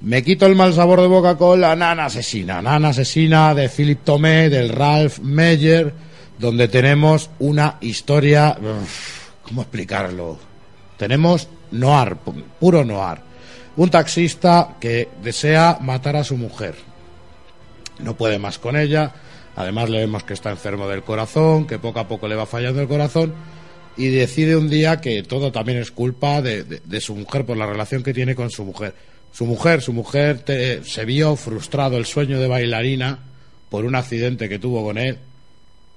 Me quito el mal sabor de boca con la Nana Asesina. Nana Asesina de Philip Tomé, del Ralph Meyer, donde tenemos una historia... ¿Cómo explicarlo? Tenemos noir, puro noir. Un taxista que desea matar a su mujer. No puede más con ella. Además le vemos que está enfermo del corazón, que poco a poco le va fallando el corazón. Y decide un día que todo también es culpa de, de su mujer por la relación que tiene con su mujer su mujer, su mujer se vio frustrado el sueño de bailarina por un accidente que tuvo con él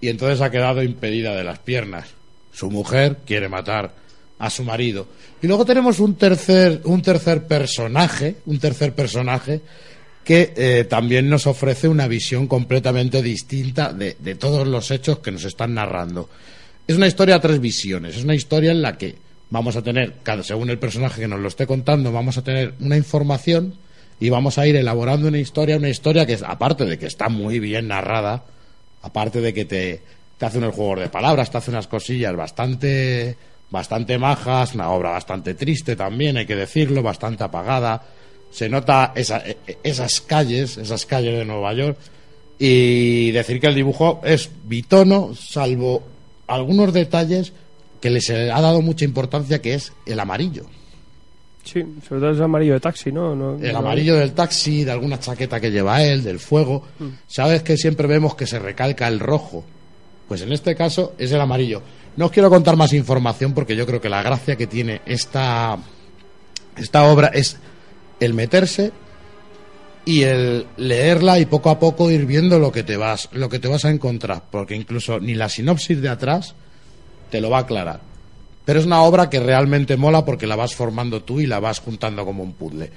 y entonces ha quedado impedida de las piernas. Su mujer quiere matar a su marido. Y luego tenemos un tercer, un tercer personaje, un tercer personaje que eh, también nos ofrece una visión completamente distinta de, de todos los hechos que nos están narrando. Es una historia a tres visiones, es una historia en la que vamos a tener, según el personaje que nos lo esté contando, vamos a tener una información y vamos a ir elaborando una historia, una historia que, aparte de que está muy bien narrada, aparte de que te, te hace unos juegos de palabras, te hace unas cosillas bastante, bastante majas, una obra bastante triste también, hay que decirlo, bastante apagada. Se nota esa, e, e, esas calles, esas calles de Nueva York, y decir que el dibujo es bitono, salvo algunos detalles que les ha dado mucha importancia, que es el amarillo. Sí, sobre todo el amarillo de taxi, ¿no? el amarillo del taxi, de alguna chaqueta que lleva él, del fuego. Mm. Sabes que siempre vemos que se recalca el rojo. Pues en este caso es el amarillo. No os quiero contar más información porque yo creo que la gracia que tiene esta, esta obra es el meterse y el leerla y poco a poco ir viendo lo que te vas, lo que te vas a encontrar. Porque incluso ni la sinopsis de atrás te lo va a aclarar. Pero es una obra que realmente mola porque la vas formando tú y la vas juntando como un puzzle.